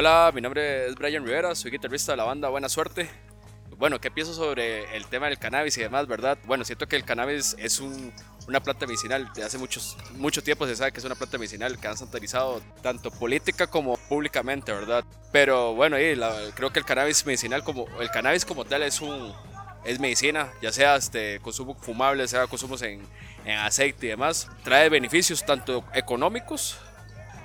Hola, mi nombre es Brian Rivera, soy guitarrista de la banda Buena Suerte. Bueno, ¿qué pienso sobre el tema del cannabis y demás, verdad? Bueno, siento que el cannabis es una planta medicinal. De hace muchos, mucho tiempo se sabe que es una planta medicinal que han sanitarizado tanto política como públicamente, ¿verdad? Pero bueno, creo que el cannabis medicinal como el cannabis como tal es un es medicina, ya sea este consumo fumable, sea consumos en, en aceite y demás. Trae beneficios tanto económicos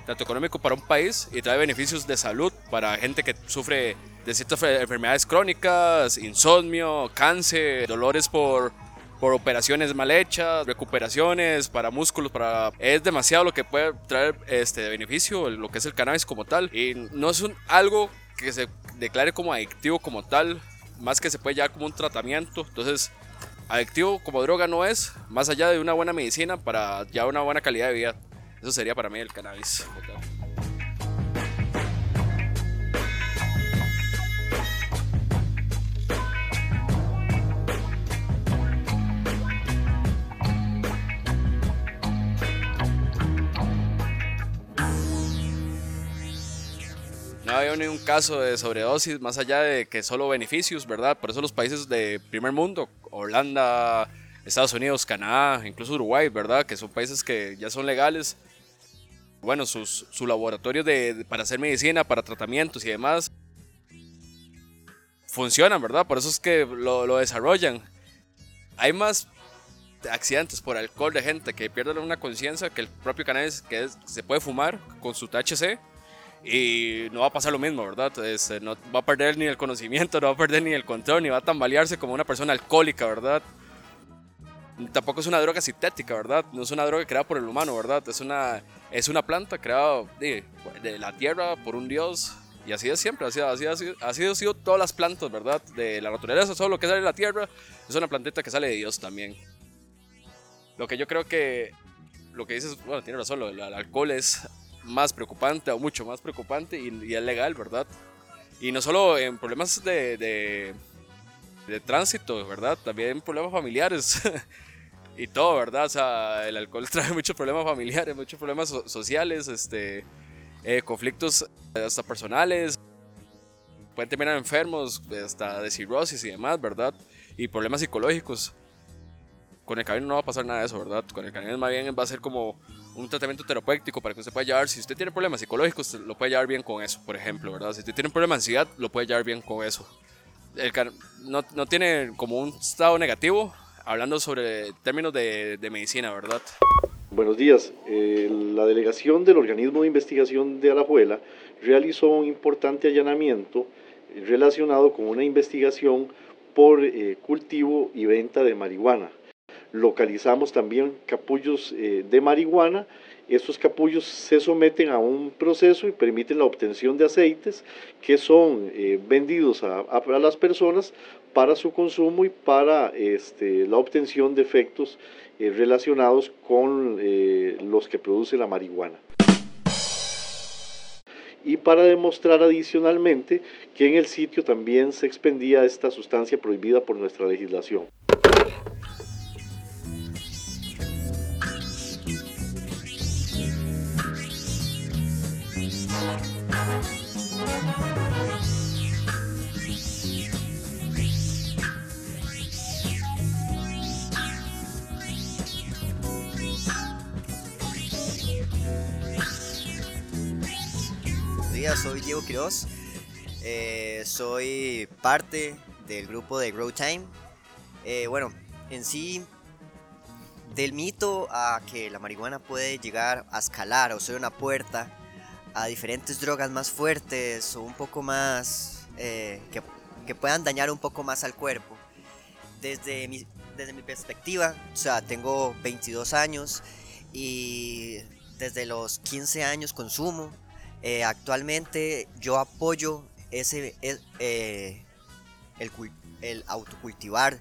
tanto económico para un país y trae beneficios de salud para gente que sufre de ciertas enfermedades crónicas, insomnio, cáncer, dolores por, por operaciones mal hechas, recuperaciones para músculos, para es demasiado lo que puede traer este beneficio lo que es el cannabis como tal y no es un, algo que se declare como adictivo como tal, más que se puede llevar como un tratamiento, entonces adictivo como droga no es, más allá de una buena medicina para ya una buena calidad de vida. Eso sería para mí el cannabis. No había ni un caso de sobredosis más allá de que solo beneficios, ¿verdad? Por eso los países de primer mundo, Holanda, Estados Unidos, Canadá, incluso Uruguay, ¿verdad? Que son países que ya son legales, bueno, sus, laboratorios de, para hacer medicina, para tratamientos y demás, funcionan, ¿verdad? Por eso es que lo, desarrollan. Hay más accidentes por alcohol de gente que pierden una conciencia que el propio cannabis que se puede fumar con su THC y no va a pasar lo mismo, ¿verdad? Este, no va a perder ni el conocimiento, no va a perder ni el control, ni va a tambalearse como una persona alcohólica, ¿verdad? Tampoco es una droga sintética, ¿verdad? No es una droga creada por el humano, ¿verdad? Es una, es una planta creada de, la tierra por un dios. Y así es siempre, así, así, así, así han sido todas las plantas, ¿verdad? De la naturaleza, todo lo que sale de la tierra es una plantita que sale de Dios también. Lo que yo creo que, lo que dices, bueno, tiene razón, el, alcohol es más preocupante o mucho más preocupante y, es legal, ¿verdad? Y no solo en problemas de, de, de tránsito, ¿verdad? También problemas familiares. y todo, ¿verdad? O sea, el alcohol trae muchos problemas familiares, muchos problemas sociales, este, eh, conflictos hasta personales, pueden terminar enfermos, hasta de cirrosis y demás, ¿verdad? Y problemas psicológicos. Con el cannabis no va a pasar nada de eso, ¿verdad? Con el cannabis más bien va a ser como un tratamiento terapéutico para que usted pueda llevar, si usted tiene problemas psicológicos, lo puede llevar bien con eso, por ejemplo, ¿verdad? Si usted tiene un problema de ansiedad, lo puede llevar bien con eso. El no, no tiene como un estado negativo, hablando sobre términos de, medicina, ¿verdad? Buenos días. Eh, la delegación del organismo de investigación de Alajuela realizó un importante allanamiento relacionado con una investigación por eh, cultivo y venta de marihuana. Localizamos también capullos eh, de marihuana estos capullos se someten a un proceso y permiten la obtención de aceites que son eh, vendidos a, las personas para su consumo y para este, la obtención de efectos eh, relacionados con eh, los que produce la marihuana. Y para demostrar adicionalmente que en el sitio también se expendía esta sustancia prohibida por nuestra legislación. Soy Diego Quiroz. Eh, soy parte del grupo de Grow Time. Eh, bueno, en sí, del mito a que la marihuana puede llegar a escalar o ser una puerta a diferentes drogas más fuertes o un poco más eh, que, que, puedan dañar un poco más al cuerpo. Desde mi, desde mi perspectiva, o sea, tengo 22 años y desde los 15 años consumo eh, actualmente yo apoyo ese, eh, el, el, autocultivar,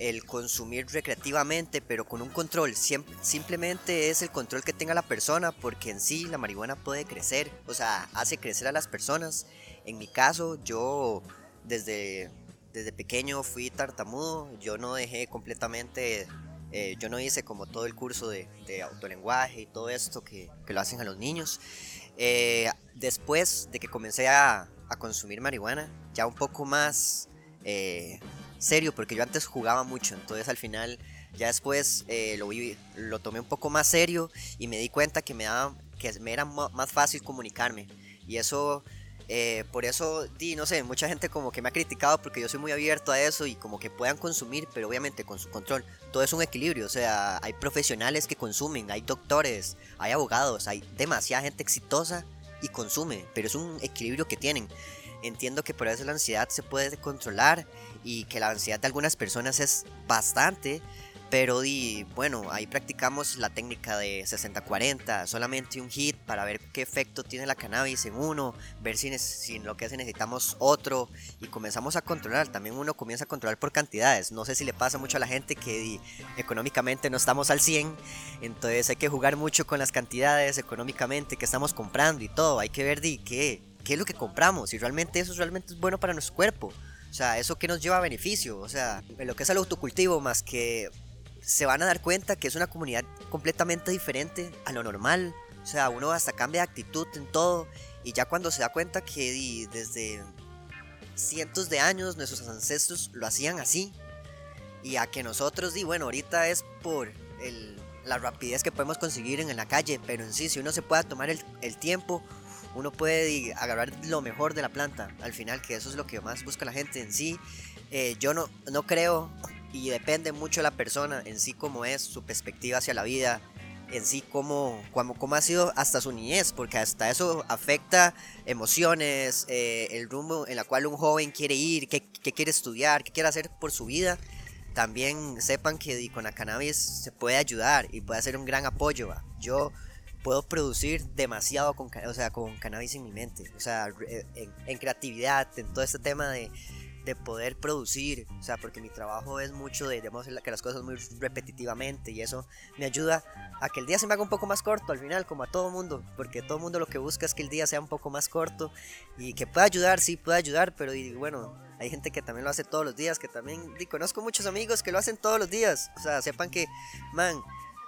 el consumir recreativamente, pero con un control. simplemente es el control que tenga la persona, porque en sí la marihuana puede crecer, o sea, hace crecer a las personas. En mi caso, yo desde, desde pequeño fui tartamudo, yo no dejé completamente eh, yo no hice como todo el curso de, de autolenguaje y todo esto que, que, lo hacen a los niños. Eh, después de que comencé a, consumir marihuana, ya un poco más eh, serio, porque yo antes jugaba mucho, entonces al final ya después eh, lo, vi, lo tomé un poco más serio y me di cuenta que me, daba, que me era más fácil comunicarme. Y eso eh, por eso, di, no sé, mucha gente como que me ha criticado porque yo soy muy abierto a eso y como que puedan consumir, pero obviamente con su control. Todo es un equilibrio, o sea, hay profesionales que consumen, hay doctores, hay abogados, hay demasiada gente exitosa y consume, pero es un equilibrio que tienen. Entiendo que por eso la ansiedad se puede controlar y que la ansiedad de algunas personas es bastante, pero di, bueno, ahí practicamos la técnica de 60-40, solamente un hit para ver qué efecto tiene la cannabis en uno, ver si, si lo que hace necesitamos otro y comenzamos a controlar. También uno comienza a controlar por cantidades. No sé si le pasa mucho a la gente que económicamente no estamos al 100, entonces hay que jugar mucho con las cantidades económicamente que estamos comprando y todo. Hay que ver di, qué, qué es lo que compramos y realmente eso realmente es bueno para nuestro cuerpo. O sea, eso que nos lleva a beneficio. O sea, en lo que es el autocultivo, más que se van a dar cuenta que es una comunidad completamente diferente a lo normal. O sea, uno hasta cambia de actitud en todo. Y ya cuando se da cuenta que desde cientos de años nuestros ancestros lo hacían así. Y a que nosotros, di, bueno, ahorita es por la rapidez que podemos conseguir en la calle. Pero en sí, si uno se pueda tomar el, tiempo, uno puede agarrar lo mejor de la planta. Al final, que eso es lo que más busca la gente en sí. Eh, yo no, no creo y depende mucho de la persona en sí cómo es, su perspectiva hacia la vida, en sí cómo, cómo, cómo ha sido hasta su niñez, porque hasta eso afecta emociones, eh, el rumbo en la cual un joven quiere ir, qué, quiere estudiar, qué quiere hacer por su vida. También sepan que con la cannabis se puede ayudar y puede ser un gran apoyo. Yo puedo producir demasiado con, o sea, con cannabis en mi mente, o sea, en, en creatividad, en todo este tema de de poder producir, o sea, porque mi trabajo es mucho de, digamos, que las cosas muy repetitivamente y eso me ayuda a que el día se me haga un poco más corto al final, como a todo mundo, porque todo mundo lo que busca es que el día sea un poco más corto y que pueda ayudar, sí, puede ayudar, pero y, bueno, hay gente que también lo hace todos los días, que también, conozco muchos amigos que lo hacen todos los días, o sea, sepan que, man,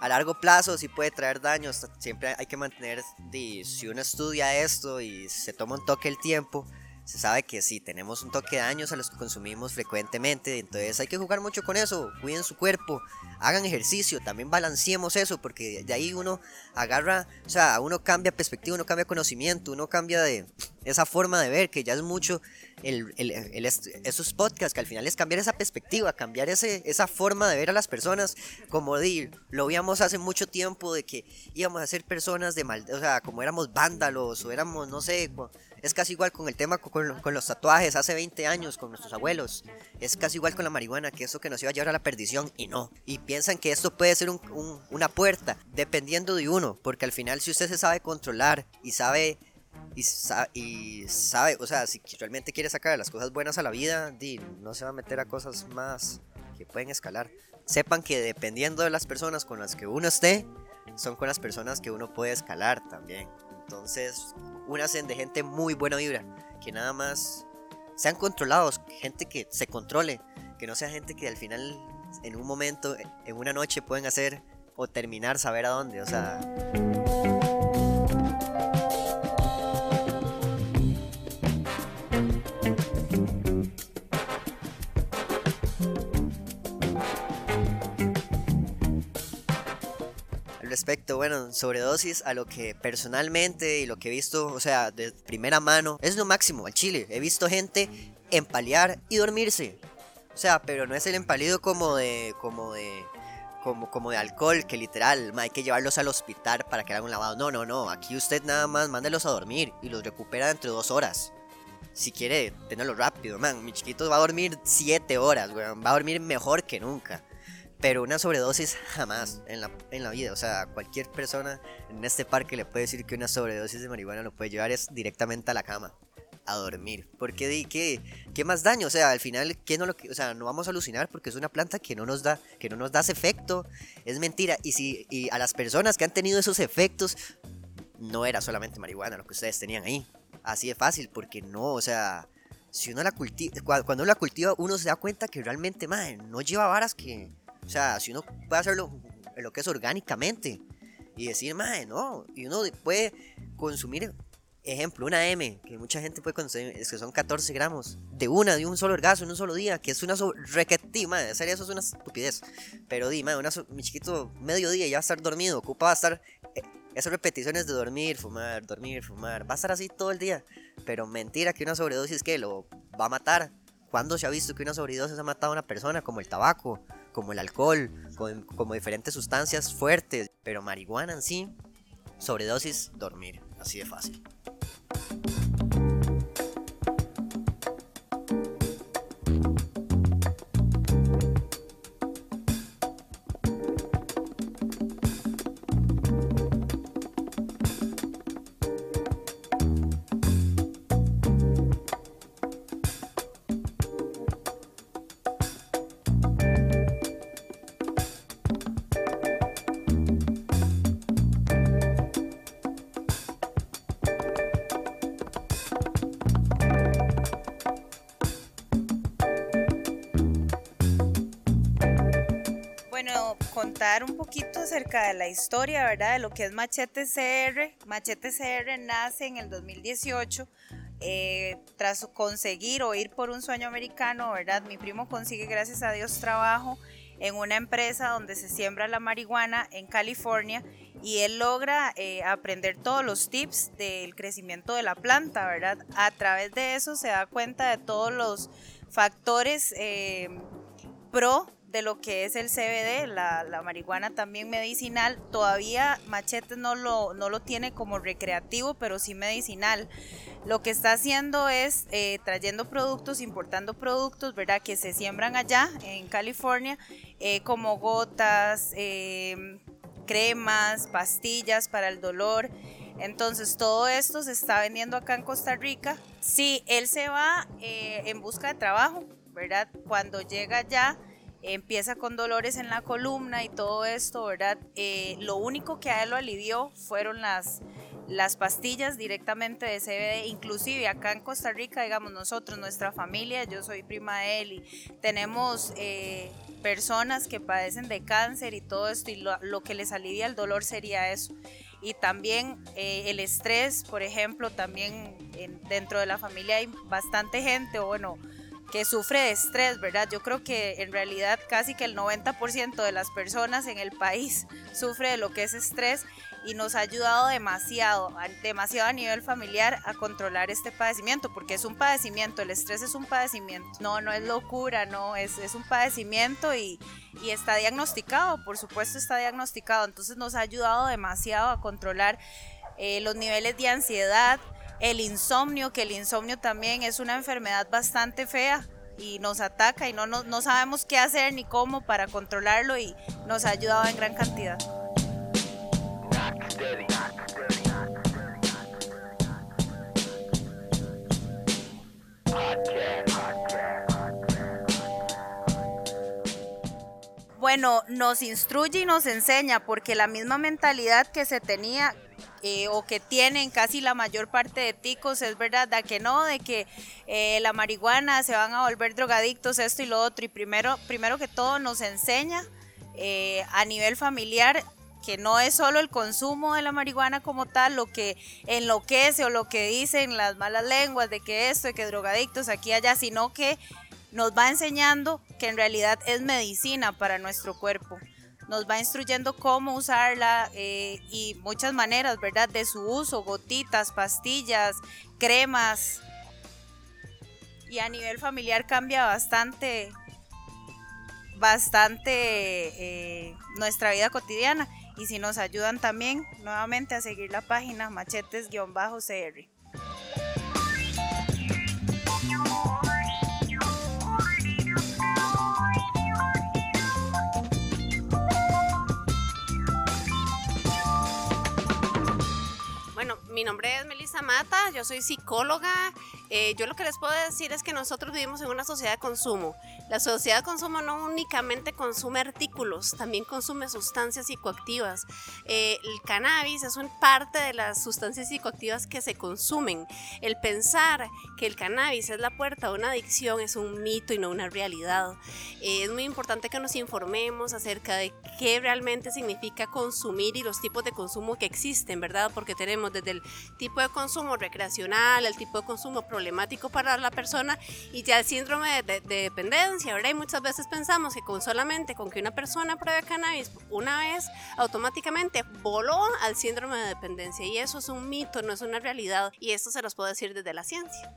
a largo plazo sí puede traer daños, siempre hay que mantener, si uno estudia esto y se toma un toque el tiempo, se sabe que si tenemos un toque de daños a los que consumimos frecuentemente, entonces hay que jugar mucho con eso, cuiden su cuerpo, hagan ejercicio, también balanceemos eso, porque de ahí uno agarra, o sea, uno cambia perspectiva, uno cambia conocimiento, uno cambia de esa forma de ver, que ya es mucho el, el, esos podcasts, que al final es cambiar esa perspectiva, cambiar ese, esa forma de ver a las personas, como de, lo veíamos hace mucho tiempo, de que íbamos a ser personas de mal, o sea, como éramos vándalos, o éramos, no sé, es casi igual con el tema con, los tatuajes hace 20 años con nuestros abuelos. Es casi igual con la marihuana, que eso que nos iba a llevar a la perdición y no. Y piensan que esto puede ser un, una puerta, dependiendo de uno, porque al final si usted se sabe controlar y sabe y, y, sabe, o sea, si realmente quiere sacar las cosas buenas a la vida, di, no se va a meter a cosas más que pueden escalar. Sepan que dependiendo de las personas con las que uno esté, son con las personas que uno puede escalar también. Entonces, hacen de gente muy buena vibra, que nada más sean controlados, gente que se controle, que no sea gente que al final, en un momento, en una noche pueden hacer o terminar saber a dónde, o sea... respecto, bueno, sobredosis a lo que personalmente y lo que he visto, o sea, de primera mano, es lo máximo al chile. He visto gente empalear y dormirse. O sea, pero no es el empalido como de como de como, como de alcohol, que literal, hay que llevarlos al hospital para que hagan un lavado. No, no, no. Aquí usted nada más mándelos a dormir y los recupera dentro de dos horas. Si quiere, tenerlo rápido, man. Mi chiquito va a dormir siete horas, weón. Va a dormir mejor que nunca. Pero una sobredosis jamás en la, en la vida. O sea, cualquier persona en este parque le puede decir que una sobredosis de marihuana lo puede llevar es directamente a la cama. A dormir. Porque di qué, qué más daño. O sea, al final, ¿qué no lo, o sea, no vamos a alucinar porque es una planta que no nos da, que no nos da efecto. Es mentira. Y si y a las personas que han tenido esos efectos, no era solamente marihuana lo que ustedes tenían ahí. Así de fácil, porque no, o sea, si uno la cultiva, cuando uno la cultiva, uno se da cuenta que realmente, madre, no lleva varas que, o sea, si uno puede hacerlo lo que es orgánicamente. y decir, madre, no, y uno puede consumir, ejemplo, una M, que mucha gente puede consumir, es que son 14 gramos, de una, de un solo orgasmo en un solo día, que es una requetí, madre, serio, eso es una estupidez, pero di, madre, mi chiquito, medio día ya va a estar dormido, ocupa va a estar... Eh, esas repeticiones de dormir, fumar, dormir, fumar, va a estar así todo el día. Pero mentira que una sobredosis que lo va a matar. ¿Cuándo se ha visto que una sobredosis ha matado a una persona? Como el tabaco, como el alcohol, como, diferentes sustancias fuertes. Pero marihuana en sí, sobredosis, dormir. Así de fácil. Un poquito acerca de la historia, ¿verdad? De lo que es Machete CR. Machete CR nace en el 2018 eh, tras conseguir o ir por un sueño americano, ¿verdad? Mi primo consigue, gracias a Dios, trabajo en una empresa donde se siembra la marihuana en California y él logra eh, aprender todos los tips del crecimiento de la planta, ¿verdad? A través de eso se da cuenta de todos los factores eh, pro de lo que es el CBD, la, marihuana también medicinal. Todavía Machete no lo, no lo tiene como recreativo, pero sí medicinal. Lo que está haciendo es eh, trayendo productos, importando productos, ¿verdad? Que se siembran allá en California, eh, como gotas, em, cremas, pastillas para el dolor. Entonces todo esto se está vendiendo acá en Costa Rica. Sí, él se va eh, en busca de trabajo, ¿verdad? Cuando llega allá empieza con dolores en la columna y todo esto, ¿verdad? Eh, lo único que a él lo alivió fueron las, las pastillas directamente de CBD, inclusive acá en Costa Rica, digamos nosotros, nuestra familia, yo soy prima de él y tenemos eh, personas que padecen de cáncer y todo esto y lo, que les alivia el dolor sería eso. Y también eh, el estrés, por ejemplo, también dentro de la familia hay bastante gente, o bueno, que sufre de estrés, ¿verdad? Yo creo que en realidad casi que el 90% de las personas en el país sufre de lo que es estrés y nos ha ayudado demasiado, demasiado a nivel familiar a controlar este padecimiento, porque es un padecimiento, el estrés es un padecimiento, no, no es locura, no, es, es un padecimiento y, y está diagnosticado, por supuesto está diagnosticado, entonces nos ha ayudado demasiado a controlar eh, los niveles de ansiedad, el insomnio, que el insomnio también es una enfermedad bastante fea y nos ataca y no, no, no sabemos qué hacer ni cómo para controlarlo y nos ha ayudado en gran cantidad. Bueno, nos instruye y nos enseña porque la misma mentalidad que se tenía eh, o que tienen casi la mayor parte de ticos, es verdad, de que no, de que eh, la marihuana se van a volver drogadictos, esto y lo otro. Y primero, primero que todo nos enseña eh, a nivel familiar que no es solo el consumo de la marihuana como tal lo que enloquece o lo que dicen las malas lenguas de que esto, de que drogadictos aquí y allá, sino que nos va enseñando que en realidad es medicina para nuestro cuerpo nos va instruyendo cómo usarla eh, y muchas maneras, ¿verdad? De su uso, gotitas, pastillas, cremas. Y a nivel familiar cambia bastante, bastante eh, nuestra vida cotidiana. Y si nos ayudan también nuevamente a seguir la página machetes-cr. Mi nombre es Melissa Mata, yo soy psicóloga, Eh, yo lo que les puedo decir es que nosotros vivimos en una sociedad de consumo. La sociedad de consumo no únicamente consume artículos, también consume sustancias psicoactivas. Eh, el cannabis es una parte de las sustancias psicoactivas que se consumen. El pensar que el cannabis es la puerta a una adicción es un mito y no una realidad. Eh, es muy importante que nos informemos acerca de qué realmente significa consumir y los tipos de consumo que existen, ¿verdad? Porque tenemos desde el tipo de consumo recreacional, el tipo de consumo problemático para la persona y ya el síndrome de, dependencia, ¿verdad? Y muchas veces pensamos que con solamente con que una persona pruebe cannabis una vez, automáticamente voló al síndrome de dependencia y eso es un mito, no es una realidad y esto se los puedo decir desde la ciencia.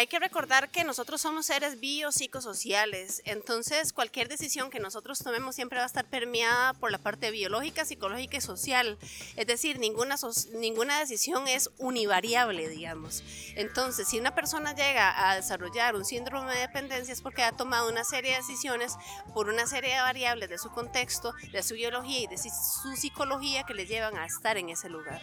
Hay que recordar que nosotros somos seres biopsicosociales, entonces cualquier decisión que nosotros tomemos siempre va a estar permeada por la parte biológica, psicológica y social. Es decir, ninguna, ninguna decisión es univariable, digamos. Entonces, si una persona llega a desarrollar un síndrome de dependencia es porque ha tomado una serie de decisiones por una serie de variables de su contexto, de su biología y de su psicología que le llevan a estar en ese lugar.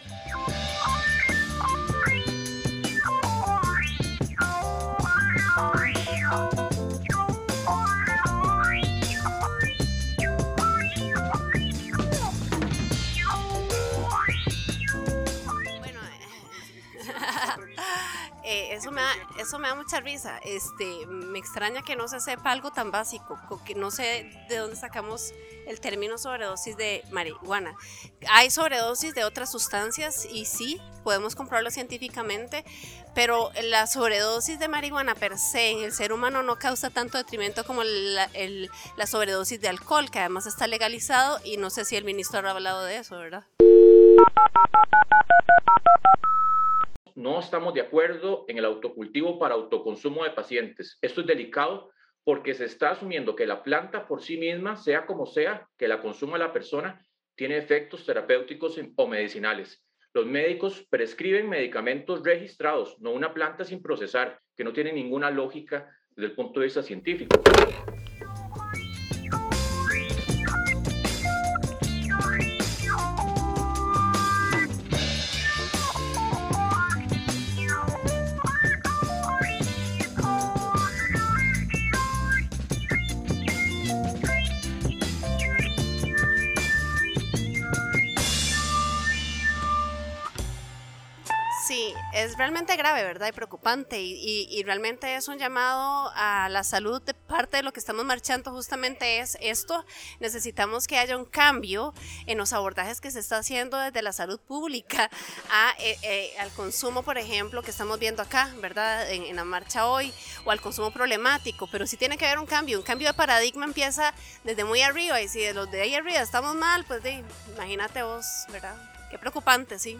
Eso, me da, eso me da mucha risa. Este, me extraña que no se sepa algo tan básico, que no sé de dónde sacamos el término sobredosis de marihuana. Hay sobredosis de otras sustancias y sí, podemos comprobarlo científicamente, pero la sobredosis de marihuana per se en el ser humano no causa tanto detrimento como la, la sobredosis de alcohol, que además está legalizado y no sé si el ministro ha hablado de eso, ¿verdad? No estamos de acuerdo en el autocultivo para autoconsumo de pacientes. Esto es delicado porque se está asumiendo que la planta por sí misma, sea como sea, que la consuma la persona, tiene efectos terapéuticos o medicinales. Los médicos prescriben medicamentos registrados, no una planta sin procesar, que no tiene ninguna lógica desde el punto de vista científico. Es realmente grave, ¿verdad? Y preocupante. Y, realmente es un llamado a la salud de parte de lo que estamos marchando justamente es esto. Necesitamos que haya un cambio en los abordajes que se está haciendo desde la salud pública a, eh, eh, al consumo, por ejemplo, que estamos viendo acá, ¿verdad? En, la marcha hoy, o al consumo problemático. Pero sí tiene que haber un cambio. Un cambio de paradigma empieza desde muy arriba. Y si de los de ahí arriba estamos mal, pues imagínate vos, ¿verdad? Qué preocupante, sí.